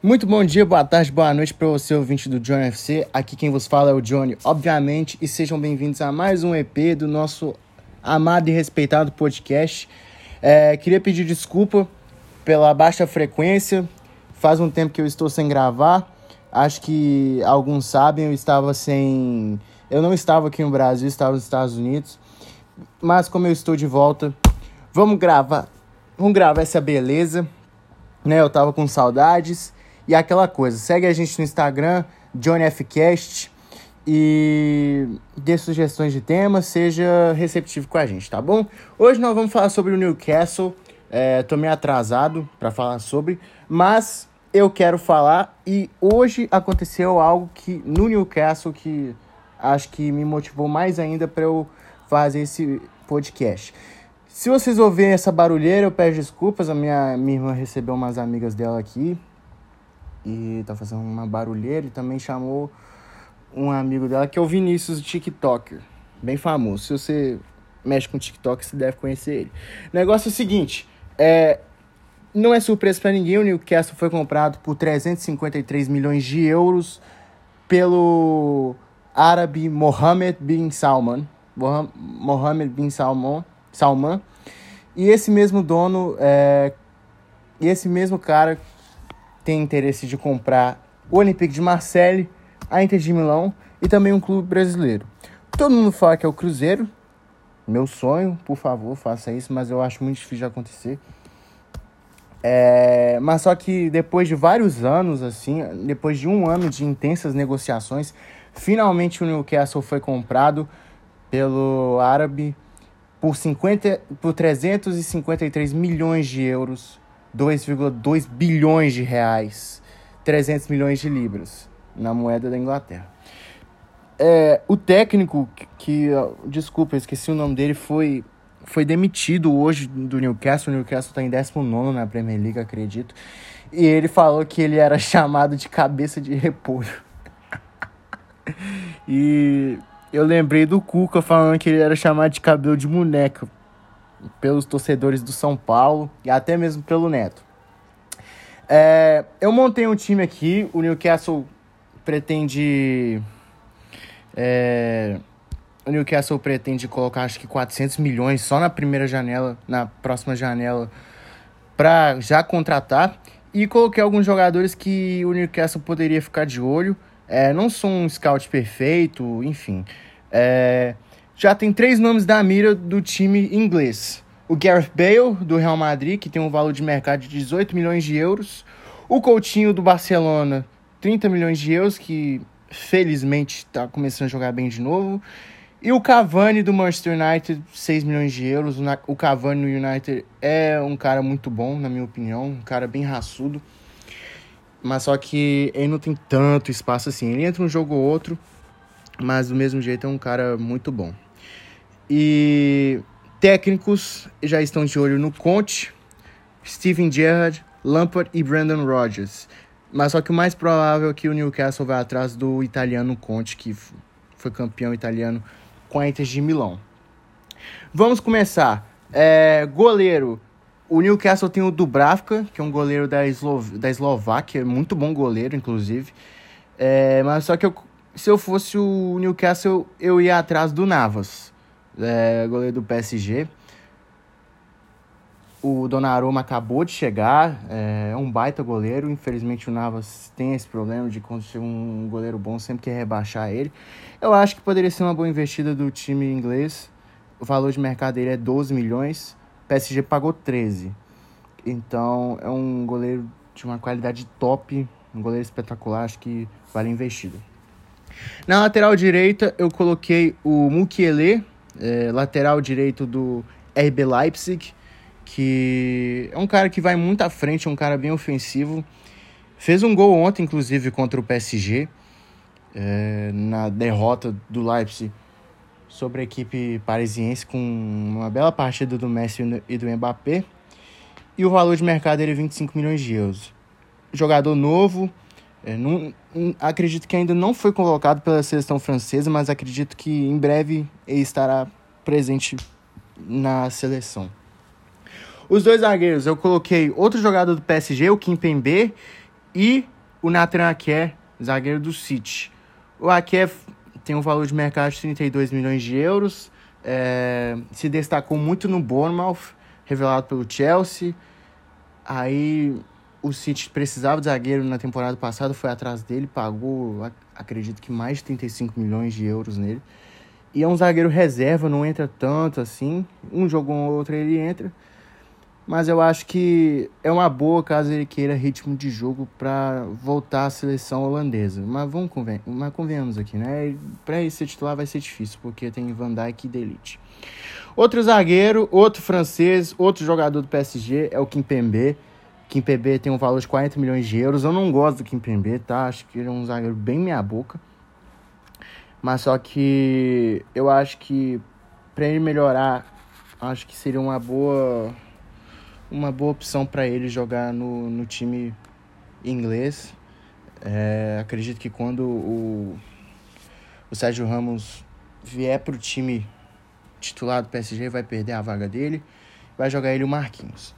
Muito bom dia, boa tarde, boa noite para você, ouvinte do Johnny FC. Aqui quem vos fala é o Johnny, obviamente, e sejam bem-vindos a mais um EP do nosso amado e respeitado podcast. É, queria pedir desculpa pela baixa frequência, faz um tempo que eu estou sem gravar. Acho que alguns sabem, eu estava sem. Eu não estava aqui no Brasil, estava nos Estados Unidos. Mas como eu estou de volta, vamos gravar. Vamos gravar essa beleza. Né? Eu tava com saudades. E aquela coisa, segue a gente no Instagram, JohnnyFcast, e dê sugestões de temas, seja receptivo com a gente, tá bom? Hoje nós vamos falar sobre o Newcastle. É, tô meio atrasado para falar sobre, mas eu quero falar e hoje aconteceu algo que no Newcastle que acho que me motivou mais ainda para eu fazer esse podcast. Se vocês ouvirem essa barulheira, eu peço desculpas. A minha, minha irmã recebeu umas amigas dela aqui e tá fazendo uma barulheira e também chamou um amigo dela que é o Vinícius, TikToker, bem famoso. Se você mexe com TikTok, você deve conhecer ele. Negócio é o seguinte, é, não é surpresa para ninguém, o Newcastle foi comprado por 353 milhões de euros pelo árabe Mohammed bin Salman, Mohammed bin Salman, Salman. E esse mesmo dono, é, esse mesmo cara tem interesse de comprar o Olympique de Marseille, a Inter de Milão e também um clube brasileiro. Todo mundo fala que é o Cruzeiro. Meu sonho, por favor, faça isso, mas eu acho muito difícil de acontecer. É, mas só que depois de vários anos, assim, depois de um ano de intensas negociações, finalmente o Newcastle foi comprado pelo árabe por, 50, por 353 milhões de euros 2,2 bilhões de reais, 300 milhões de libras na moeda da Inglaterra. É, o técnico que, que, desculpa, eu esqueci o nome dele, foi, foi demitido hoje do Newcastle. O Newcastle está em 19 na Premier League, acredito. E ele falou que ele era chamado de cabeça de repolho. e eu lembrei do Cuca falando que ele era chamado de cabelo de boneca pelos torcedores do São Paulo e até mesmo pelo Neto. É, eu montei um time aqui, o Newcastle pretende. É, o Newcastle pretende colocar acho que 400 milhões só na primeira janela, na próxima janela, para já contratar. E coloquei alguns jogadores que o Newcastle poderia ficar de olho. É, não sou um scout perfeito, enfim. É, já tem três nomes da mira do time inglês. O Gareth Bale, do Real Madrid, que tem um valor de mercado de 18 milhões de euros. O Coutinho, do Barcelona, 30 milhões de euros, que felizmente está começando a jogar bem de novo. E o Cavani, do Manchester United, 6 milhões de euros. O Cavani no United é um cara muito bom, na minha opinião. Um cara bem raçudo. Mas só que ele não tem tanto espaço assim. Ele entra um jogo ou outro, mas do mesmo jeito é um cara muito bom. E técnicos já estão de olho no Conte, Steven Gerrard, Lampard e Brandon Rodgers. Mas só que o mais provável é que o Newcastle vai atrás do italiano Conte, que foi campeão italiano com a Inter de Milão. Vamos começar. É, goleiro. O Newcastle tem o Dubravka, que é um goleiro da, Eslo da Eslováquia, muito bom goleiro, inclusive. É, mas só que eu, se eu fosse o Newcastle, eu ia atrás do Navas é, goleiro do PSG. O Donnarumma acabou de chegar, é um baita goleiro. Infelizmente o Navas tem esse problema de quando chega um goleiro bom sempre quer rebaixar ele. Eu acho que poderia ser uma boa investida do time inglês. O valor de mercado dele é 12 milhões, PSG pagou 13. Então é um goleiro de uma qualidade top, um goleiro espetacular, acho que vale a investida. Na lateral direita eu coloquei o Mukiele, é, lateral direito do RB Leipzig, que é um cara que vai muito à frente, é um cara bem ofensivo. Fez um gol ontem, inclusive, contra o PSG, é, na derrota do Leipzig sobre a equipe parisiense, com uma bela partida do Messi e do Mbappé. E o valor de mercado dele é 25 milhões de euros. Jogador novo, não, acredito que ainda não foi convocado pela seleção francesa, mas acredito que em breve ele estará presente na seleção. Os dois zagueiros, eu coloquei outro jogador do PSG, o Kim Pembe, E o Nathan Ake, zagueiro do City. O Ake tem um valor de mercado de 32 milhões de euros. É, se destacou muito no Bournemouth, revelado pelo Chelsea. Aí o City precisava de zagueiro na temporada passada, foi atrás dele, pagou, acredito que mais de 35 milhões de euros nele. E é um zagueiro reserva, não entra tanto assim. Um jogo ou outro ele entra. Mas eu acho que é uma boa caso ele queira ritmo de jogo para voltar à seleção holandesa. Mas vamos conven mas convenhamos aqui, né? Para ele ser titular vai ser difícil, porque tem Van Dijk e Delite. Outro zagueiro, outro francês, outro jogador do PSG é o Kimpembe. Kimpembe tem um valor de 40 milhões de euros. Eu não gosto do Kimpembe, tá? Acho que ele é um zagueiro bem meia boca. Mas só que eu acho que para ele melhorar, acho que seria uma boa uma boa opção para ele jogar no, no time inglês. É, acredito que quando o, o Sérgio Ramos vier para o time titular do PSG, vai perder a vaga dele. Vai jogar ele o Marquinhos.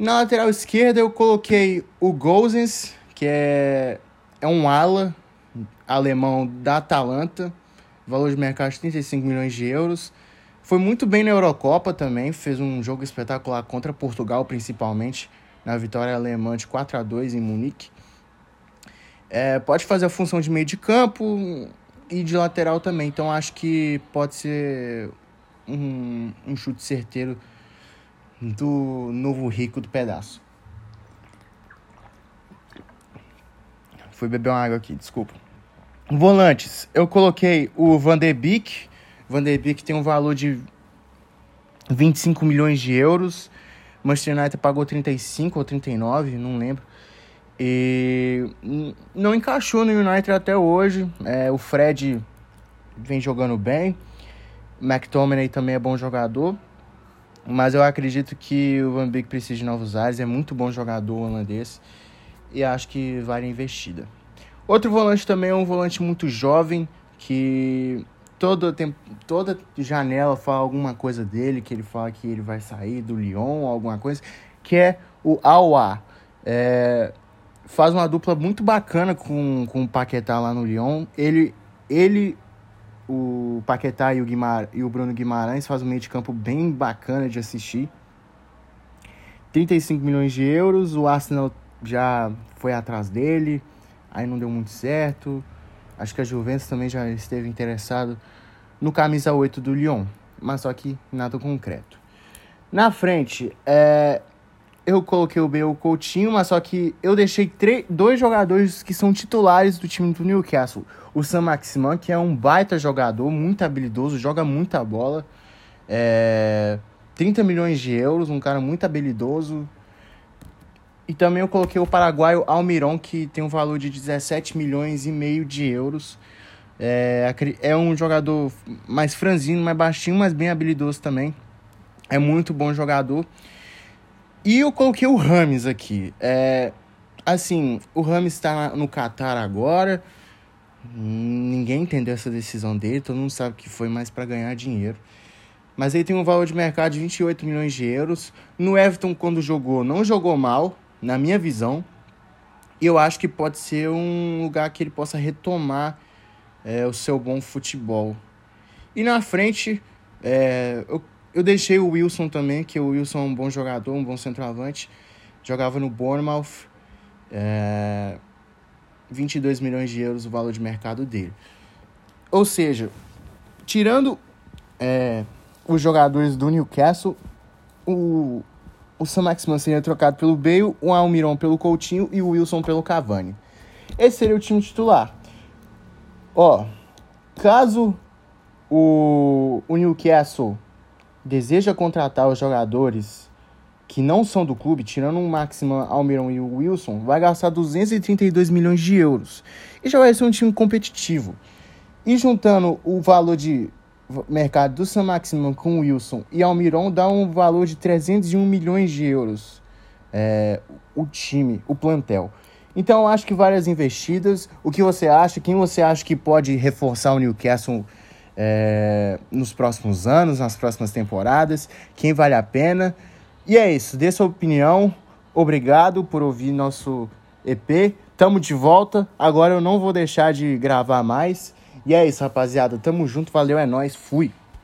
Na lateral esquerda eu coloquei o Gozens, que é, é um ala alemão da Atalanta, valor de mercado de 35 milhões de euros. Foi muito bem na Eurocopa também, fez um jogo espetacular contra Portugal, principalmente, na vitória alemã de 4 a 2 em Munique. É, pode fazer a função de meio de campo e de lateral também, então acho que pode ser um, um chute certeiro do novo rico do pedaço. Fui beber uma água aqui, desculpa. Volantes, eu coloquei o Van de Beek, Van der Beek tem um valor de 25 milhões de euros. Manchester United pagou 35 ou 39, não lembro. E não encaixou no United até hoje. É, o Fred vem jogando bem. McTominay também é bom jogador. Mas eu acredito que o Van Beek precisa de novos ares. É muito bom jogador holandês. E acho que vale a investida. Outro volante também é um volante muito jovem. Que toda, tem, toda janela fala alguma coisa dele, que ele fala que ele vai sair do Lyon, alguma coisa, que é o Aouar. É, faz uma dupla muito bacana com, com o Paquetá lá no Lyon. Ele, ele o Paquetá e o, Guimar, e o Bruno Guimarães faz um meio de campo bem bacana de assistir. 35 milhões de euros, o Arsenal já foi atrás dele, aí não deu muito certo. Acho que a Juventus também já esteve interessado no camisa 8 do Lyon, mas só que nada concreto. Na frente, é, eu coloquei o Bale Coutinho, mas só que eu deixei dois jogadores que são titulares do time do Newcastle. O Sam Maximan, que é um baita jogador, muito habilidoso, joga muita bola. É, 30 milhões de euros, um cara muito habilidoso, e também eu coloquei o paraguaio Almiron, que tem um valor de 17 milhões e meio de euros. É, é um jogador mais franzino, mais baixinho, mas bem habilidoso também. É muito bom jogador. E eu coloquei o Rames aqui. É, assim, o Rames está no Qatar agora. Ninguém entendeu essa decisão dele. Todo mundo sabe que foi mais para ganhar dinheiro. Mas ele tem um valor de mercado de 28 milhões de euros. No Everton, quando jogou, não jogou mal na minha visão. E eu acho que pode ser um lugar que ele possa retomar é, o seu bom futebol. E na frente, é, eu, eu deixei o Wilson também, que o Wilson é um bom jogador, um bom centroavante. Jogava no Bournemouth. É, 22 milhões de euros o valor de mercado dele. Ou seja, tirando é, os jogadores do Newcastle, o, o Sam Maximan seria trocado pelo Bale, o Almiron pelo Coutinho e o Wilson pelo Cavani. Esse seria o time titular. Ó, caso o, o Newcastle deseja contratar os jogadores que não são do clube, tirando o Maximan, Almiron e o Wilson, vai gastar 232 milhões de euros. E já vai ser um time competitivo. E juntando o valor de mercado do Sam Maximan com o Wilson e Almiron dá um valor de 301 milhões de euros. É, o time, o plantel. Então eu acho que várias investidas. O que você acha? Quem você acha que pode reforçar o Newcastle é, nos próximos anos, nas próximas temporadas? Quem vale a pena? E é isso. Dê sua opinião. Obrigado por ouvir nosso EP. Tamo de volta. Agora eu não vou deixar de gravar mais. E é isso, rapaziada. Tamo junto. Valeu, é nóis. Fui.